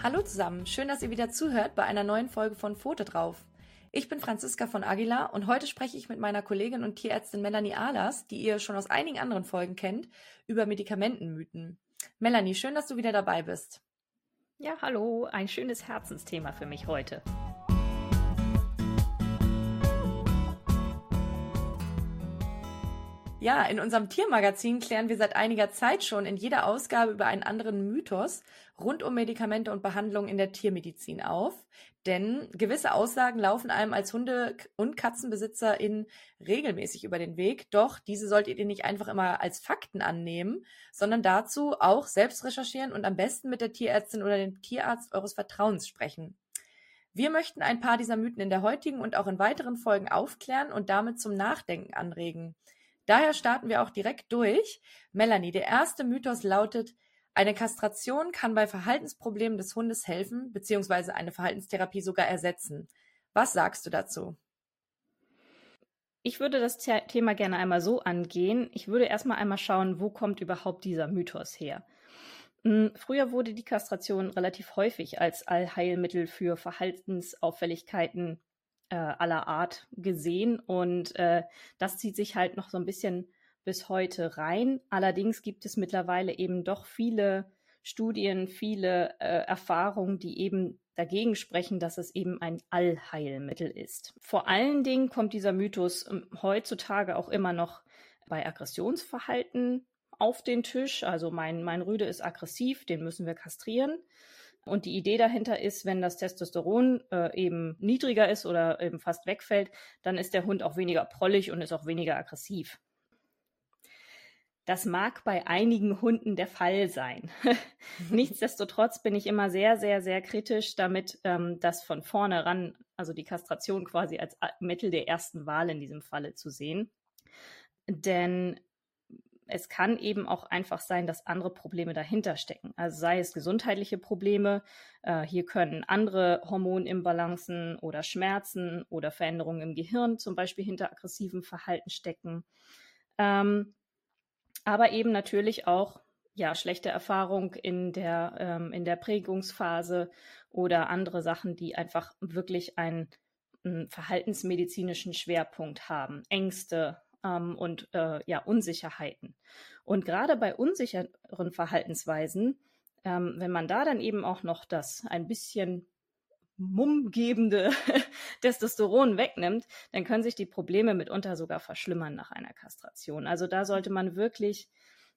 Hallo zusammen, schön, dass ihr wieder zuhört bei einer neuen Folge von Pfote drauf. Ich bin Franziska von Aguilar und heute spreche ich mit meiner Kollegin und Tierärztin Melanie Ahlers, die ihr schon aus einigen anderen Folgen kennt, über Medikamentenmythen. Melanie, schön, dass du wieder dabei bist. Ja, hallo, ein schönes Herzensthema für mich heute. Ja, in unserem Tiermagazin klären wir seit einiger Zeit schon in jeder Ausgabe über einen anderen Mythos rund um Medikamente und Behandlungen in der Tiermedizin auf. Denn gewisse Aussagen laufen einem als Hunde- und Katzenbesitzerin regelmäßig über den Weg. Doch diese solltet ihr nicht einfach immer als Fakten annehmen, sondern dazu auch selbst recherchieren und am besten mit der Tierärztin oder dem Tierarzt eures Vertrauens sprechen. Wir möchten ein paar dieser Mythen in der heutigen und auch in weiteren Folgen aufklären und damit zum Nachdenken anregen. Daher starten wir auch direkt durch. Melanie, der erste Mythos lautet, eine Kastration kann bei Verhaltensproblemen des Hundes helfen, beziehungsweise eine Verhaltenstherapie sogar ersetzen. Was sagst du dazu? Ich würde das Thema gerne einmal so angehen. Ich würde erstmal einmal schauen, wo kommt überhaupt dieser Mythos her. Hm, früher wurde die Kastration relativ häufig als Allheilmittel für Verhaltensauffälligkeiten äh, aller Art gesehen und äh, das zieht sich halt noch so ein bisschen bis heute rein. Allerdings gibt es mittlerweile eben doch viele Studien, viele äh, Erfahrungen, die eben dagegen sprechen, dass es eben ein Allheilmittel ist. Vor allen Dingen kommt dieser Mythos ähm, heutzutage auch immer noch bei Aggressionsverhalten auf den Tisch. Also mein, mein Rüde ist aggressiv, den müssen wir kastrieren. Und die Idee dahinter ist, wenn das Testosteron äh, eben niedriger ist oder eben fast wegfällt, dann ist der Hund auch weniger prollig und ist auch weniger aggressiv. Das mag bei einigen Hunden der Fall sein. Nichtsdestotrotz bin ich immer sehr, sehr, sehr kritisch damit, ähm, das von vornherein, also die Kastration quasi als Mittel der ersten Wahl in diesem Falle zu sehen. Denn es kann eben auch einfach sein, dass andere Probleme dahinter stecken. Also sei es gesundheitliche Probleme, äh, hier können andere Hormonimbalancen oder Schmerzen oder Veränderungen im Gehirn zum Beispiel hinter aggressivem Verhalten stecken. Ähm, aber eben natürlich auch ja, schlechte Erfahrung in der, ähm, in der Prägungsphase oder andere Sachen, die einfach wirklich einen, einen verhaltensmedizinischen Schwerpunkt haben. Ängste, ähm, und äh, ja, Unsicherheiten. Und gerade bei unsicheren Verhaltensweisen, ähm, wenn man da dann eben auch noch das ein bisschen mummgebende Testosteron wegnimmt, dann können sich die Probleme mitunter sogar verschlimmern nach einer Kastration. Also da sollte man wirklich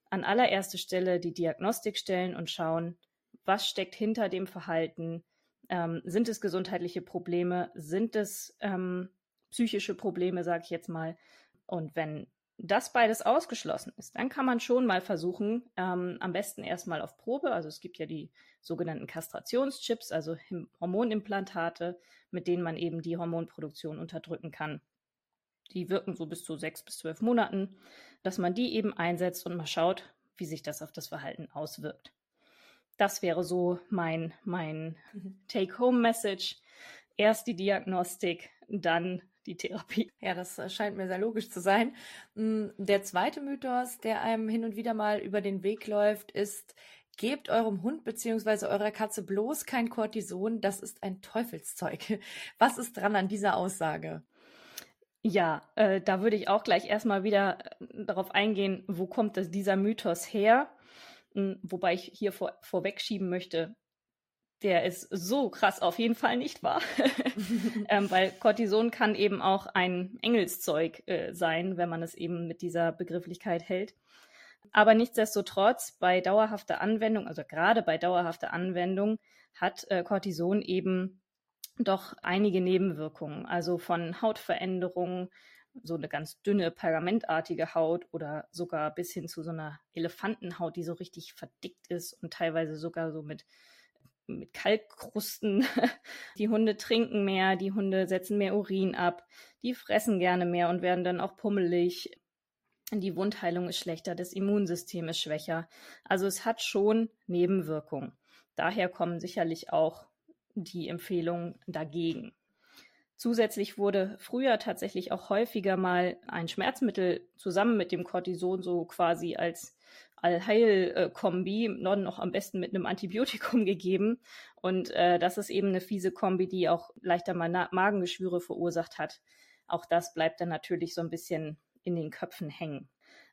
an allererste Stelle die Diagnostik stellen und schauen, was steckt hinter dem Verhalten. Ähm, sind es gesundheitliche Probleme? Sind es ähm, psychische Probleme, sage ich jetzt mal? Und wenn das beides ausgeschlossen ist, dann kann man schon mal versuchen, ähm, am besten erstmal auf Probe, also es gibt ja die sogenannten Kastrationschips, also Hormonimplantate, mit denen man eben die Hormonproduktion unterdrücken kann. Die wirken so bis zu sechs bis zwölf Monaten, dass man die eben einsetzt und mal schaut, wie sich das auf das Verhalten auswirkt. Das wäre so mein, mein mhm. Take-Home-Message. Erst die Diagnostik, dann die Therapie. Ja, das äh, scheint mir sehr logisch zu sein. Hm, der zweite Mythos, der einem hin und wieder mal über den Weg läuft, ist, gebt eurem Hund bzw. eurer Katze bloß kein Cortison, das ist ein Teufelszeug. Was ist dran an dieser Aussage? Ja, äh, da würde ich auch gleich erstmal wieder äh, darauf eingehen, wo kommt das, dieser Mythos her? Hm, wobei ich hier vor, vorwegschieben möchte, der ist so krass auf jeden Fall nicht wahr. ähm, weil Cortison kann eben auch ein Engelszeug äh, sein, wenn man es eben mit dieser Begrifflichkeit hält. Aber nichtsdestotrotz, bei dauerhafter Anwendung, also gerade bei dauerhafter Anwendung, hat äh, Cortison eben doch einige Nebenwirkungen. Also von Hautveränderungen, so eine ganz dünne, pergamentartige Haut oder sogar bis hin zu so einer Elefantenhaut, die so richtig verdickt ist und teilweise sogar so mit mit Kalkkrusten. Die Hunde trinken mehr, die Hunde setzen mehr Urin ab, die fressen gerne mehr und werden dann auch pummelig. Die Wundheilung ist schlechter, das Immunsystem ist schwächer. Also es hat schon Nebenwirkungen. Daher kommen sicherlich auch die Empfehlungen dagegen. Zusätzlich wurde früher tatsächlich auch häufiger mal ein Schmerzmittel zusammen mit dem Cortison so quasi als Allheil-Kombi, noch am besten mit einem Antibiotikum gegeben. Und äh, das ist eben eine fiese Kombi, die auch leichter mal Magengeschwüre verursacht hat. Auch das bleibt dann natürlich so ein bisschen in den Köpfen hängen.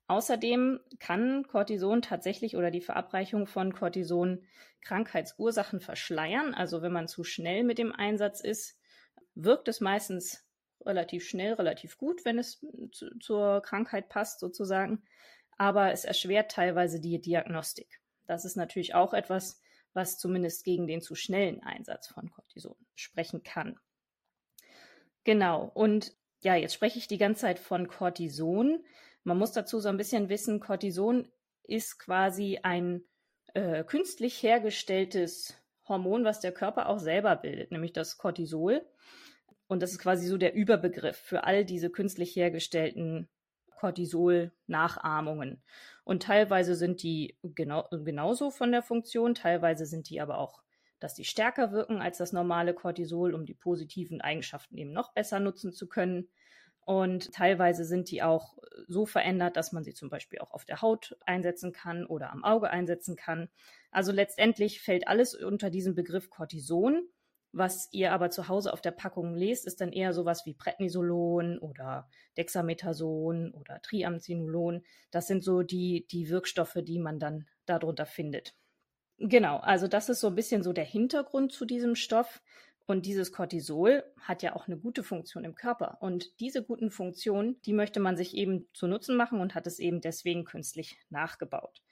Außerdem kann Cortison tatsächlich oder die Verabreichung von Cortison Krankheitsursachen verschleiern. Also wenn man zu schnell mit dem Einsatz ist, wirkt es meistens relativ schnell, relativ gut, wenn es zu, zur Krankheit passt sozusagen. Aber es erschwert teilweise die Diagnostik. Das ist natürlich auch etwas, was zumindest gegen den zu schnellen Einsatz von Cortison sprechen kann. Genau. Und ja, jetzt spreche ich die ganze Zeit von Cortison. Man muss dazu so ein bisschen wissen, Cortison ist quasi ein äh, künstlich hergestelltes Hormon, was der Körper auch selber bildet, nämlich das Cortisol. Und das ist quasi so der Überbegriff für all diese künstlich hergestellten Cortisol-Nachahmungen. Und teilweise sind die genau, genauso von der Funktion, teilweise sind die aber auch, dass die stärker wirken als das normale Cortisol, um die positiven Eigenschaften eben noch besser nutzen zu können. Und teilweise sind die auch so verändert, dass man sie zum Beispiel auch auf der Haut einsetzen kann oder am Auge einsetzen kann. Also letztendlich fällt alles unter diesen Begriff Cortison. Was ihr aber zu Hause auf der Packung lest, ist dann eher sowas wie Prednisolon oder Dexamethason oder Triamcinolon. Das sind so die, die Wirkstoffe, die man dann darunter findet. Genau, also das ist so ein bisschen so der Hintergrund zu diesem Stoff. Und dieses Cortisol hat ja auch eine gute Funktion im Körper. Und diese guten Funktionen, die möchte man sich eben zu Nutzen machen und hat es eben deswegen künstlich nachgebaut.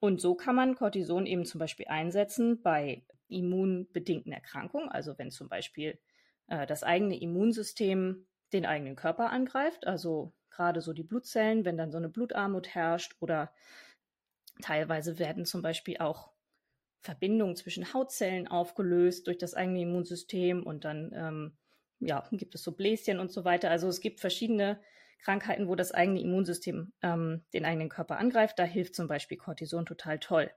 Und so kann man Cortison eben zum Beispiel einsetzen bei immunbedingten Erkrankungen, also wenn zum Beispiel äh, das eigene Immunsystem den eigenen Körper angreift, also gerade so die Blutzellen, wenn dann so eine Blutarmut herrscht oder teilweise werden zum Beispiel auch Verbindungen zwischen Hautzellen aufgelöst durch das eigene Immunsystem und dann ähm, ja, gibt es so Bläschen und so weiter. Also es gibt verschiedene Krankheiten, wo das eigene Immunsystem ähm, den eigenen Körper angreift. Da hilft zum Beispiel Cortison total toll.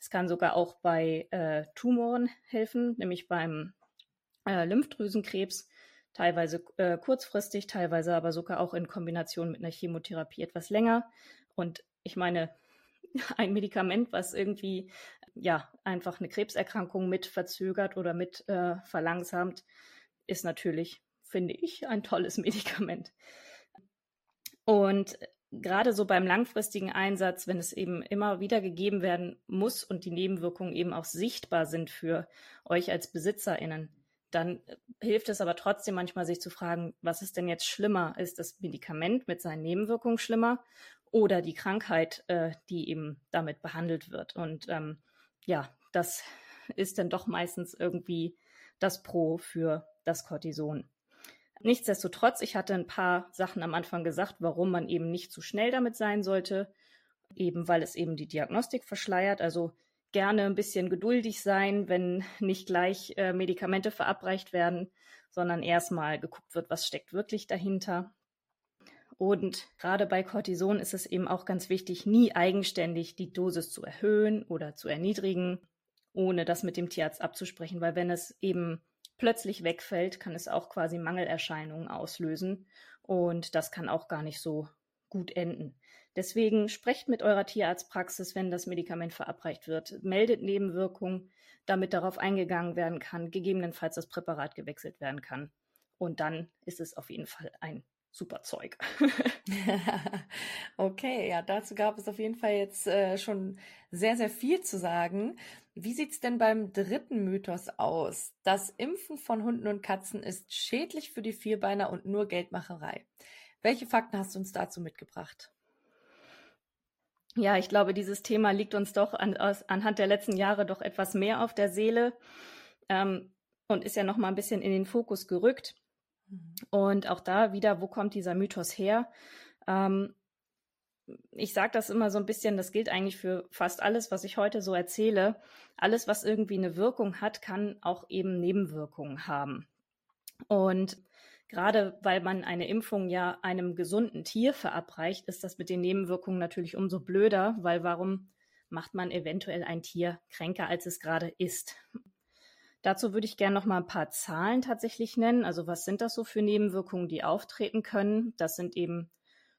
Es kann sogar auch bei äh, Tumoren helfen, nämlich beim äh, Lymphdrüsenkrebs, teilweise äh, kurzfristig, teilweise aber sogar auch in Kombination mit einer Chemotherapie etwas länger. Und ich meine, ein Medikament, was irgendwie ja einfach eine Krebserkrankung mit verzögert oder mit äh, verlangsamt, ist natürlich, finde ich, ein tolles Medikament. Und gerade so beim langfristigen Einsatz, wenn es eben immer wieder gegeben werden muss und die Nebenwirkungen eben auch sichtbar sind für euch als BesitzerInnen, dann hilft es aber trotzdem manchmal, sich zu fragen, was ist denn jetzt schlimmer? Ist das Medikament mit seinen Nebenwirkungen schlimmer oder die Krankheit, äh, die eben damit behandelt wird. Und ähm, ja, das ist dann doch meistens irgendwie das Pro für das Cortison. Nichtsdestotrotz, ich hatte ein paar Sachen am Anfang gesagt, warum man eben nicht zu schnell damit sein sollte, eben weil es eben die Diagnostik verschleiert. Also gerne ein bisschen geduldig sein, wenn nicht gleich äh, Medikamente verabreicht werden, sondern erstmal geguckt wird, was steckt wirklich dahinter. Und gerade bei Cortison ist es eben auch ganz wichtig, nie eigenständig die Dosis zu erhöhen oder zu erniedrigen, ohne das mit dem Tierarzt abzusprechen, weil wenn es eben plötzlich wegfällt, kann es auch quasi Mangelerscheinungen auslösen und das kann auch gar nicht so gut enden. Deswegen sprecht mit eurer Tierarztpraxis, wenn das Medikament verabreicht wird, meldet Nebenwirkungen, damit darauf eingegangen werden kann, gegebenenfalls das Präparat gewechselt werden kann. Und dann ist es auf jeden Fall ein super Zeug. okay, ja, dazu gab es auf jeden Fall jetzt äh, schon sehr, sehr viel zu sagen. Wie sieht's denn beim dritten Mythos aus? Das Impfen von Hunden und Katzen ist schädlich für die Vierbeiner und nur Geldmacherei. Welche Fakten hast du uns dazu mitgebracht? Ja, ich glaube, dieses Thema liegt uns doch an, aus, anhand der letzten Jahre doch etwas mehr auf der Seele ähm, und ist ja noch mal ein bisschen in den Fokus gerückt. Und auch da wieder, wo kommt dieser Mythos her? Ähm, ich sage das immer so ein bisschen, das gilt eigentlich für fast alles, was ich heute so erzähle. Alles, was irgendwie eine Wirkung hat, kann auch eben Nebenwirkungen haben. Und gerade weil man eine Impfung ja einem gesunden Tier verabreicht, ist das mit den Nebenwirkungen natürlich umso blöder, weil warum macht man eventuell ein Tier kränker, als es gerade ist? Dazu würde ich gerne noch mal ein paar Zahlen tatsächlich nennen. Also was sind das so für Nebenwirkungen, die auftreten können? Das sind eben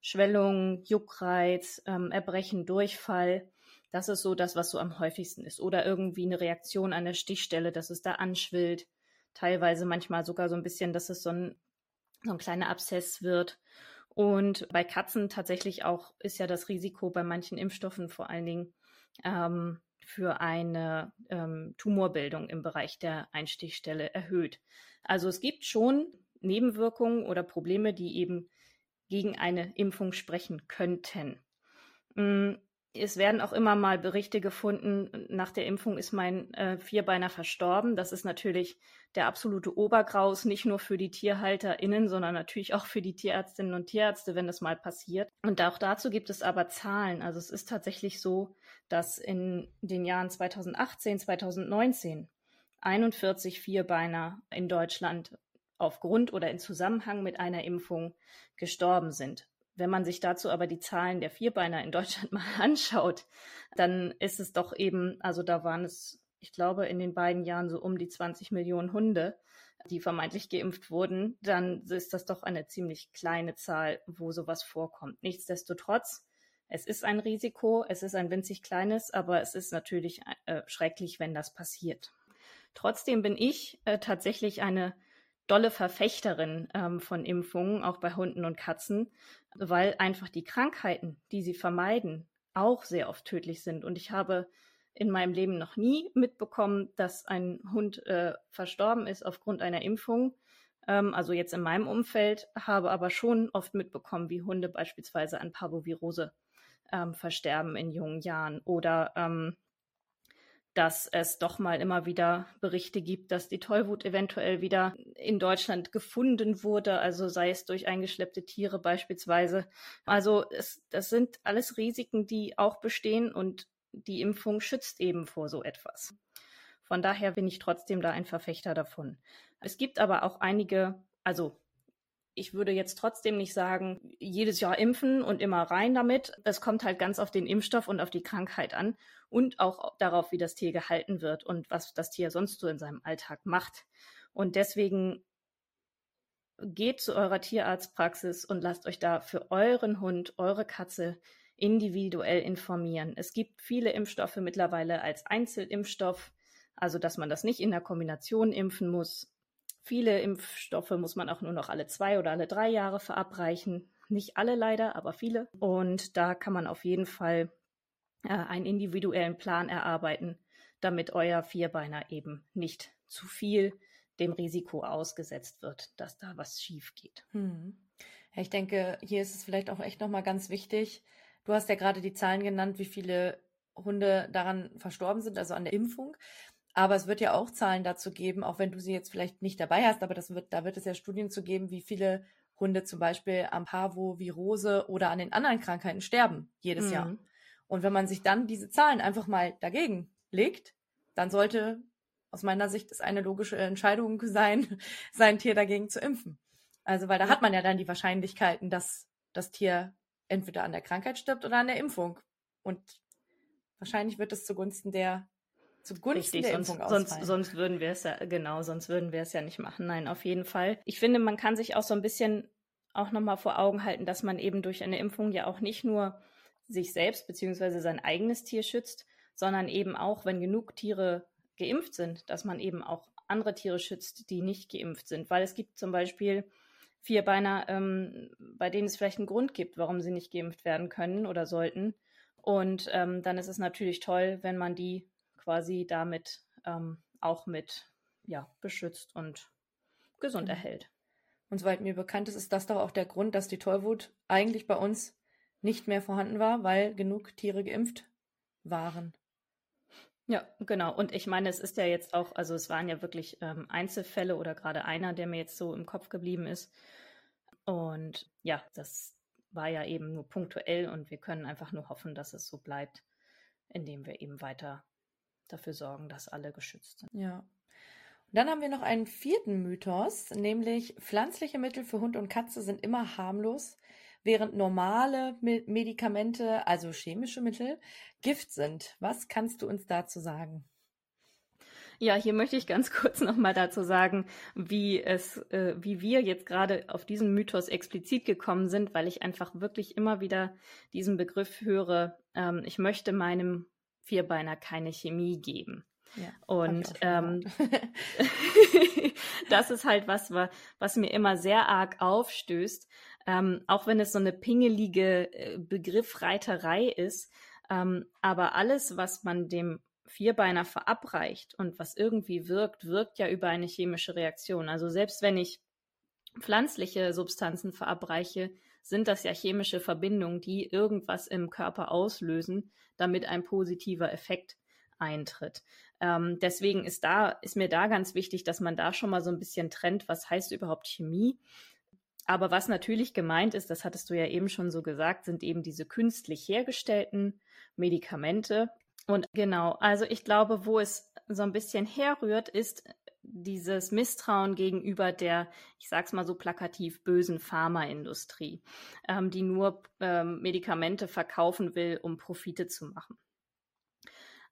Schwellung, Juckreiz, ähm, Erbrechen, Durchfall. Das ist so das, was so am häufigsten ist. Oder irgendwie eine Reaktion an der Stichstelle, dass es da anschwillt. Teilweise manchmal sogar so ein bisschen, dass es so ein, so ein kleiner Abszess wird. Und bei Katzen tatsächlich auch ist ja das Risiko bei manchen Impfstoffen vor allen Dingen ähm, für eine ähm, Tumorbildung im Bereich der Einstichstelle erhöht. Also es gibt schon Nebenwirkungen oder Probleme, die eben gegen eine Impfung sprechen könnten. Es werden auch immer mal Berichte gefunden, nach der Impfung ist mein äh, Vierbeiner verstorben. Das ist natürlich der absolute Obergraus, nicht nur für die TierhalterInnen, sondern natürlich auch für die Tierärztinnen und Tierärzte, wenn das mal passiert. Und auch dazu gibt es aber Zahlen. Also es ist tatsächlich so, dass in den Jahren 2018, 2019 41 Vierbeiner in Deutschland aufgrund oder in Zusammenhang mit einer Impfung gestorben sind. Wenn man sich dazu aber die Zahlen der Vierbeiner in Deutschland mal anschaut, dann ist es doch eben, also da waren es, ich glaube, in den beiden Jahren so um die 20 Millionen Hunde, die vermeintlich geimpft wurden, dann ist das doch eine ziemlich kleine Zahl, wo sowas vorkommt. Nichtsdestotrotz, es ist ein Risiko, es ist ein winzig kleines, aber es ist natürlich äh, schrecklich, wenn das passiert. Trotzdem bin ich äh, tatsächlich eine dolle Verfechterin ähm, von Impfungen, auch bei Hunden und Katzen, weil einfach die Krankheiten, die sie vermeiden, auch sehr oft tödlich sind. Und ich habe in meinem Leben noch nie mitbekommen, dass ein Hund äh, verstorben ist aufgrund einer Impfung. Ähm, also jetzt in meinem Umfeld, habe aber schon oft mitbekommen, wie Hunde beispielsweise an Parvovirose ähm, versterben in jungen Jahren oder ähm, dass es doch mal immer wieder Berichte gibt, dass die Tollwut eventuell wieder in Deutschland gefunden wurde, also sei es durch eingeschleppte Tiere beispielsweise. Also es, das sind alles Risiken, die auch bestehen und die Impfung schützt eben vor so etwas. Von daher bin ich trotzdem da ein Verfechter davon. Es gibt aber auch einige, also ich würde jetzt trotzdem nicht sagen, jedes Jahr impfen und immer rein damit. Es kommt halt ganz auf den Impfstoff und auf die Krankheit an und auch darauf, wie das Tier gehalten wird und was das Tier sonst so in seinem Alltag macht. Und deswegen geht zu eurer Tierarztpraxis und lasst euch da für euren Hund, eure Katze individuell informieren. Es gibt viele Impfstoffe mittlerweile als Einzelimpfstoff, also dass man das nicht in der Kombination impfen muss. Viele Impfstoffe muss man auch nur noch alle zwei oder alle drei Jahre verabreichen. Nicht alle leider, aber viele. Und da kann man auf jeden Fall äh, einen individuellen Plan erarbeiten, damit euer Vierbeiner eben nicht zu viel dem Risiko ausgesetzt wird, dass da was schief geht. Hm. Ich denke, hier ist es vielleicht auch echt nochmal ganz wichtig. Du hast ja gerade die Zahlen genannt, wie viele Hunde daran verstorben sind, also an der Impfung. Aber es wird ja auch Zahlen dazu geben, auch wenn du sie jetzt vielleicht nicht dabei hast, aber das wird, da wird es ja Studien zu geben, wie viele Hunde zum Beispiel am Parvovirose oder an den anderen Krankheiten sterben jedes mhm. Jahr. Und wenn man sich dann diese Zahlen einfach mal dagegen legt, dann sollte aus meiner Sicht es eine logische Entscheidung sein, sein Tier dagegen zu impfen. Also, weil da ja. hat man ja dann die Wahrscheinlichkeiten, dass das Tier entweder an der Krankheit stirbt oder an der Impfung. Und wahrscheinlich wird es zugunsten der Zugunsten Richtig, der sonst, sonst, sonst würden wir es ja, genau, sonst würden wir es ja nicht machen. Nein, auf jeden Fall. Ich finde, man kann sich auch so ein bisschen auch nochmal vor Augen halten, dass man eben durch eine Impfung ja auch nicht nur sich selbst beziehungsweise sein eigenes Tier schützt, sondern eben auch, wenn genug Tiere geimpft sind, dass man eben auch andere Tiere schützt, die nicht geimpft sind. Weil es gibt zum Beispiel Vierbeiner, ähm, bei denen es vielleicht einen Grund gibt, warum sie nicht geimpft werden können oder sollten. Und ähm, dann ist es natürlich toll, wenn man die quasi damit ähm, auch mit ja, beschützt und gesund mhm. erhält. Und soweit mir bekannt ist, ist das doch auch der Grund, dass die Tollwut eigentlich bei uns nicht mehr vorhanden war, weil genug Tiere geimpft waren. Ja, genau. Und ich meine, es ist ja jetzt auch, also es waren ja wirklich ähm, Einzelfälle oder gerade einer, der mir jetzt so im Kopf geblieben ist. Und ja, das war ja eben nur punktuell und wir können einfach nur hoffen, dass es so bleibt, indem wir eben weiter dafür sorgen, dass alle geschützt sind. Ja. Und dann haben wir noch einen vierten Mythos, nämlich pflanzliche Mittel für Hund und Katze sind immer harmlos, während normale Medikamente, also chemische Mittel, Gift sind. Was kannst du uns dazu sagen? Ja, hier möchte ich ganz kurz nochmal dazu sagen, wie es, äh, wie wir jetzt gerade auf diesen Mythos explizit gekommen sind, weil ich einfach wirklich immer wieder diesen Begriff höre. Ähm, ich möchte meinem Vierbeiner keine Chemie geben. Ja, und ähm, das ist halt was, was mir immer sehr arg aufstößt, ähm, auch wenn es so eine pingelige äh, Begriffreiterei ist. Ähm, aber alles, was man dem Vierbeiner verabreicht und was irgendwie wirkt, wirkt ja über eine chemische Reaktion. Also selbst wenn ich pflanzliche Substanzen verabreiche, sind das ja chemische Verbindungen, die irgendwas im Körper auslösen, damit ein positiver Effekt eintritt. Ähm, deswegen ist da, ist mir da ganz wichtig, dass man da schon mal so ein bisschen trennt, was heißt überhaupt Chemie. Aber was natürlich gemeint ist, das hattest du ja eben schon so gesagt, sind eben diese künstlich hergestellten Medikamente. Und genau, also ich glaube, wo es so ein bisschen herrührt, ist dieses Misstrauen gegenüber der, ich sag's mal so plakativ, bösen Pharmaindustrie, ähm, die nur ähm, Medikamente verkaufen will, um Profite zu machen.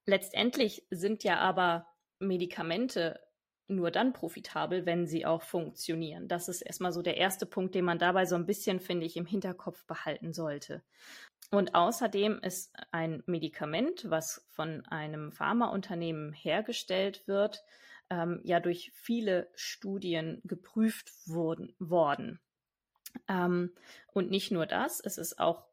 Letztendlich sind ja aber Medikamente nur dann profitabel, wenn sie auch funktionieren. Das ist erstmal so der erste Punkt, den man dabei so ein bisschen, finde ich, im Hinterkopf behalten sollte. Und außerdem ist ein Medikament, was von einem Pharmaunternehmen hergestellt wird, ähm, ja durch viele Studien geprüft wurden, worden. Ähm, und nicht nur das, es ist auch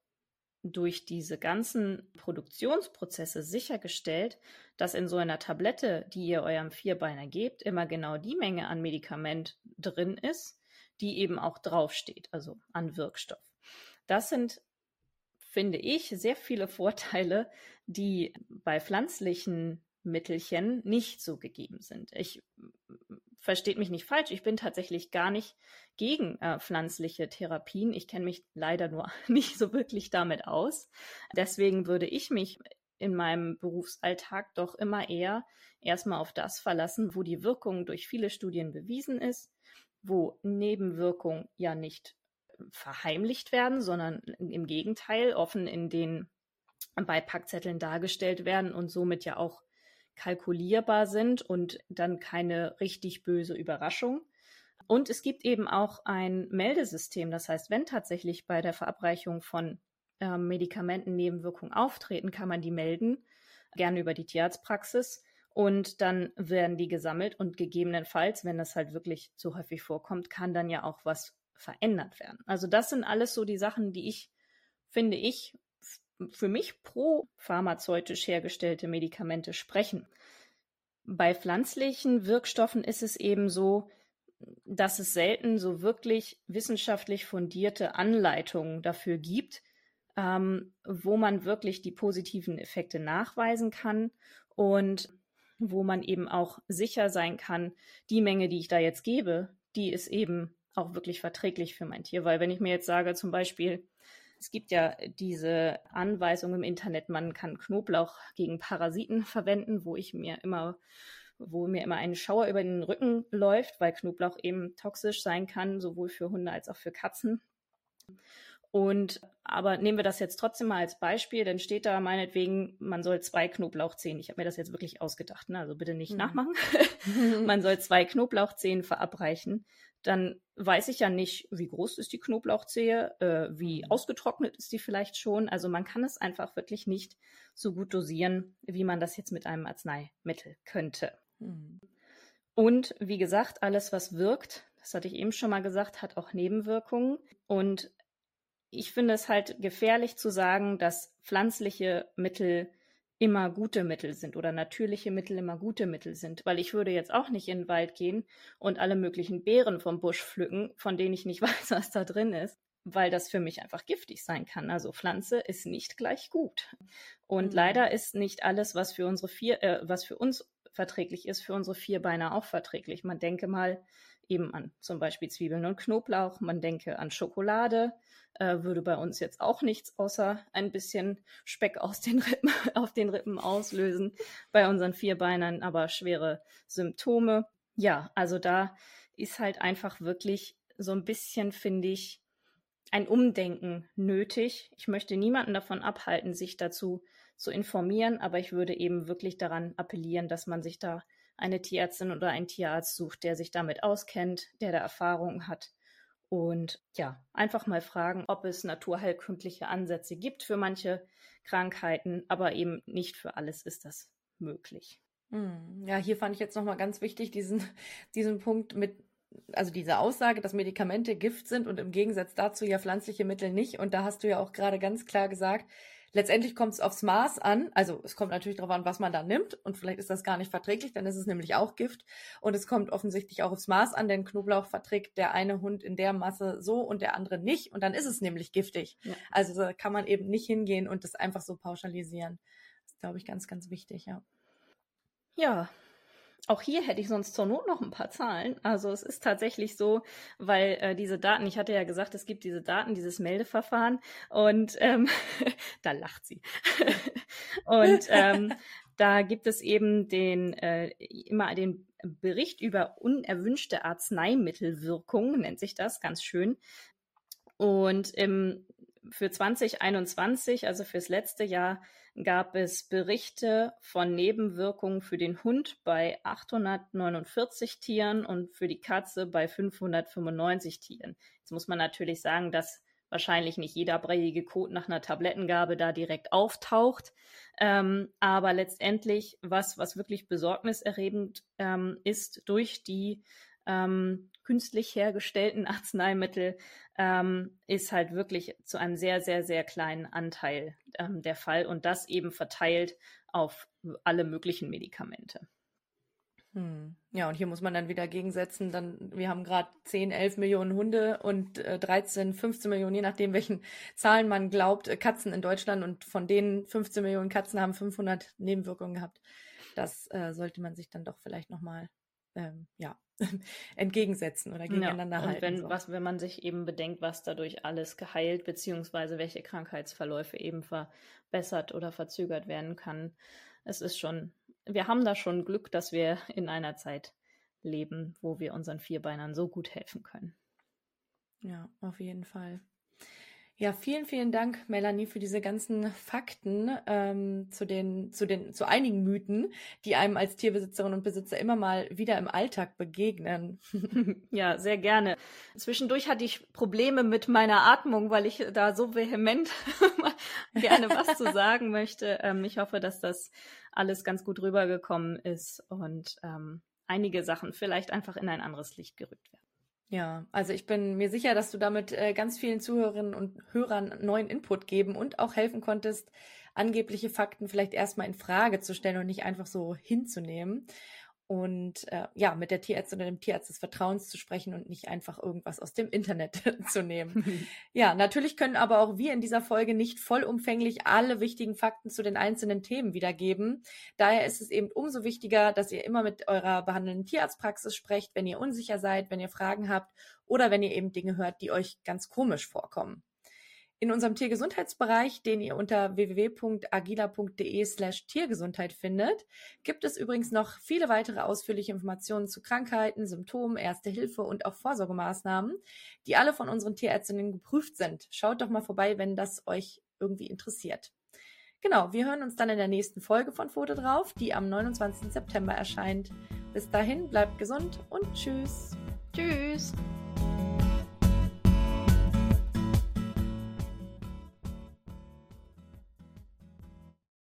durch diese ganzen Produktionsprozesse sichergestellt, dass in so einer Tablette, die ihr eurem Vierbeiner gebt, immer genau die Menge an Medikament drin ist, die eben auch draufsteht, also an Wirkstoff. Das sind, finde ich, sehr viele Vorteile, die bei pflanzlichen Mittelchen nicht so gegeben sind. Ich versteht mich nicht falsch, ich bin tatsächlich gar nicht gegen äh, pflanzliche Therapien. Ich kenne mich leider nur nicht so wirklich damit aus. Deswegen würde ich mich in meinem Berufsalltag doch immer eher erstmal auf das verlassen, wo die Wirkung durch viele Studien bewiesen ist, wo Nebenwirkungen ja nicht verheimlicht werden, sondern im Gegenteil offen in den Beipackzetteln dargestellt werden und somit ja auch kalkulierbar sind und dann keine richtig böse Überraschung. Und es gibt eben auch ein Meldesystem. Das heißt, wenn tatsächlich bei der Verabreichung von äh, Medikamenten Nebenwirkungen auftreten, kann man die melden, gerne über die Tierarztpraxis. Und dann werden die gesammelt und gegebenenfalls, wenn das halt wirklich zu häufig vorkommt, kann dann ja auch was verändert werden. Also das sind alles so die Sachen, die ich, finde ich, für mich pro pharmazeutisch hergestellte Medikamente sprechen. Bei pflanzlichen Wirkstoffen ist es eben so, dass es selten so wirklich wissenschaftlich fundierte Anleitungen dafür gibt, ähm, wo man wirklich die positiven Effekte nachweisen kann und wo man eben auch sicher sein kann, die Menge, die ich da jetzt gebe, die ist eben auch wirklich verträglich für mein Tier. Weil wenn ich mir jetzt sage, zum Beispiel, es gibt ja diese Anweisung im Internet, man kann Knoblauch gegen Parasiten verwenden, wo ich mir immer wo mir immer ein Schauer über den Rücken läuft, weil Knoblauch eben toxisch sein kann, sowohl für Hunde als auch für Katzen. Und aber nehmen wir das jetzt trotzdem mal als Beispiel, dann steht da meinetwegen, man soll zwei Knoblauchzehen. Ich habe mir das jetzt wirklich ausgedacht, ne? also bitte nicht mhm. nachmachen. man soll zwei Knoblauchzehen verabreichen dann weiß ich ja nicht, wie groß ist die Knoblauchzehe, äh, wie mhm. ausgetrocknet ist die vielleicht schon. Also man kann es einfach wirklich nicht so gut dosieren, wie man das jetzt mit einem Arzneimittel könnte. Mhm. Und wie gesagt, alles, was wirkt, das hatte ich eben schon mal gesagt, hat auch Nebenwirkungen. Und ich finde es halt gefährlich zu sagen, dass pflanzliche Mittel immer gute Mittel sind oder natürliche Mittel immer gute Mittel sind, weil ich würde jetzt auch nicht in den Wald gehen und alle möglichen Beeren vom Busch pflücken, von denen ich nicht weiß, was da drin ist, weil das für mich einfach giftig sein kann. Also Pflanze ist nicht gleich gut. Und mhm. leider ist nicht alles, was für unsere vier, äh, was für uns verträglich ist, für unsere Vierbeiner auch verträglich. Man denke mal eben an zum Beispiel Zwiebeln und Knoblauch, man denke an Schokolade, äh, würde bei uns jetzt auch nichts außer ein bisschen Speck aus den Rippen, auf den Rippen auslösen. Bei unseren Vierbeinern aber schwere Symptome. Ja, also da ist halt einfach wirklich so ein bisschen, finde ich, ein Umdenken nötig. Ich möchte niemanden davon abhalten, sich dazu zu informieren, aber ich würde eben wirklich daran appellieren, dass man sich da eine Tierärztin oder einen Tierarzt sucht, der sich damit auskennt, der da Erfahrung hat Und ja, einfach mal fragen, ob es naturheilkundliche Ansätze gibt für manche Krankheiten, aber eben nicht für alles ist das möglich. Hm, ja, hier fand ich jetzt nochmal ganz wichtig, diesen, diesen Punkt mit, also diese Aussage, dass Medikamente Gift sind und im Gegensatz dazu ja pflanzliche Mittel nicht. Und da hast du ja auch gerade ganz klar gesagt, Letztendlich kommt es aufs Maß an. Also es kommt natürlich darauf an, was man da nimmt. Und vielleicht ist das gar nicht verträglich, dann ist es nämlich auch Gift. Und es kommt offensichtlich auch aufs Maß an, denn Knoblauch verträgt der eine Hund in der Masse so und der andere nicht. Und dann ist es nämlich giftig. Ja. Also da kann man eben nicht hingehen und das einfach so pauschalisieren. Das ist, glaube ich, ganz, ganz wichtig, ja. Ja, auch hier hätte ich sonst zur Not noch ein paar Zahlen. Also es ist tatsächlich so, weil äh, diese Daten, ich hatte ja gesagt, es gibt diese Daten, dieses Meldeverfahren und ähm, da lacht sie. und ähm, da gibt es eben den äh, immer den Bericht über unerwünschte Arzneimittelwirkung, nennt sich das, ganz schön. Und im, für 2021, also fürs letzte Jahr, gab es Berichte von Nebenwirkungen für den Hund bei 849 Tieren und für die Katze bei 595 Tieren. Jetzt muss man natürlich sagen, dass wahrscheinlich nicht jeder breiige Kot nach einer Tablettengabe da direkt auftaucht. Ähm, aber letztendlich, was, was wirklich besorgniserregend ähm, ist, durch die ähm, künstlich hergestellten Arzneimittel ähm, ist halt wirklich zu einem sehr, sehr, sehr kleinen Anteil ähm, der Fall und das eben verteilt auf alle möglichen Medikamente. Hm. Ja, und hier muss man dann wieder gegensetzen, dann, wir haben gerade 10, 11 Millionen Hunde und äh, 13, 15 Millionen, je nachdem, welchen Zahlen man glaubt, äh, Katzen in Deutschland und von denen 15 Millionen Katzen haben 500 Nebenwirkungen gehabt. Das äh, sollte man sich dann doch vielleicht nochmal ähm, ja, entgegensetzen oder gegeneinander ja, und halten. Wenn, so. was, wenn man sich eben bedenkt, was dadurch alles geheilt beziehungsweise welche Krankheitsverläufe eben verbessert oder verzögert werden kann. Es ist schon, wir haben da schon Glück, dass wir in einer Zeit leben, wo wir unseren Vierbeinern so gut helfen können. Ja, auf jeden Fall. Ja, vielen, vielen Dank, Melanie, für diese ganzen Fakten ähm, zu den, zu den, zu einigen Mythen, die einem als Tierbesitzerin und Besitzer immer mal wieder im Alltag begegnen. ja, sehr gerne. Zwischendurch hatte ich Probleme mit meiner Atmung, weil ich da so vehement gerne was zu sagen möchte. Ähm, ich hoffe, dass das alles ganz gut rübergekommen ist und ähm, einige Sachen vielleicht einfach in ein anderes Licht gerückt werden. Ja, also ich bin mir sicher, dass du damit äh, ganz vielen Zuhörerinnen und Hörern neuen Input geben und auch helfen konntest, angebliche Fakten vielleicht erstmal in Frage zu stellen und nicht einfach so hinzunehmen und äh, ja, mit der Tierärztin oder dem Tierarzt des Vertrauens zu sprechen und nicht einfach irgendwas aus dem Internet zu nehmen. ja, natürlich können aber auch wir in dieser Folge nicht vollumfänglich alle wichtigen Fakten zu den einzelnen Themen wiedergeben. Daher ist es eben umso wichtiger, dass ihr immer mit eurer behandelnden Tierarztpraxis sprecht, wenn ihr unsicher seid, wenn ihr Fragen habt oder wenn ihr eben Dinge hört, die euch ganz komisch vorkommen. In unserem Tiergesundheitsbereich, den ihr unter www.agila.de slash Tiergesundheit findet, gibt es übrigens noch viele weitere ausführliche Informationen zu Krankheiten, Symptomen, Erste Hilfe und auch Vorsorgemaßnahmen, die alle von unseren Tierärztinnen geprüft sind. Schaut doch mal vorbei, wenn das euch irgendwie interessiert. Genau, wir hören uns dann in der nächsten Folge von Foto drauf, die am 29. September erscheint. Bis dahin, bleibt gesund und tschüss. Tschüss.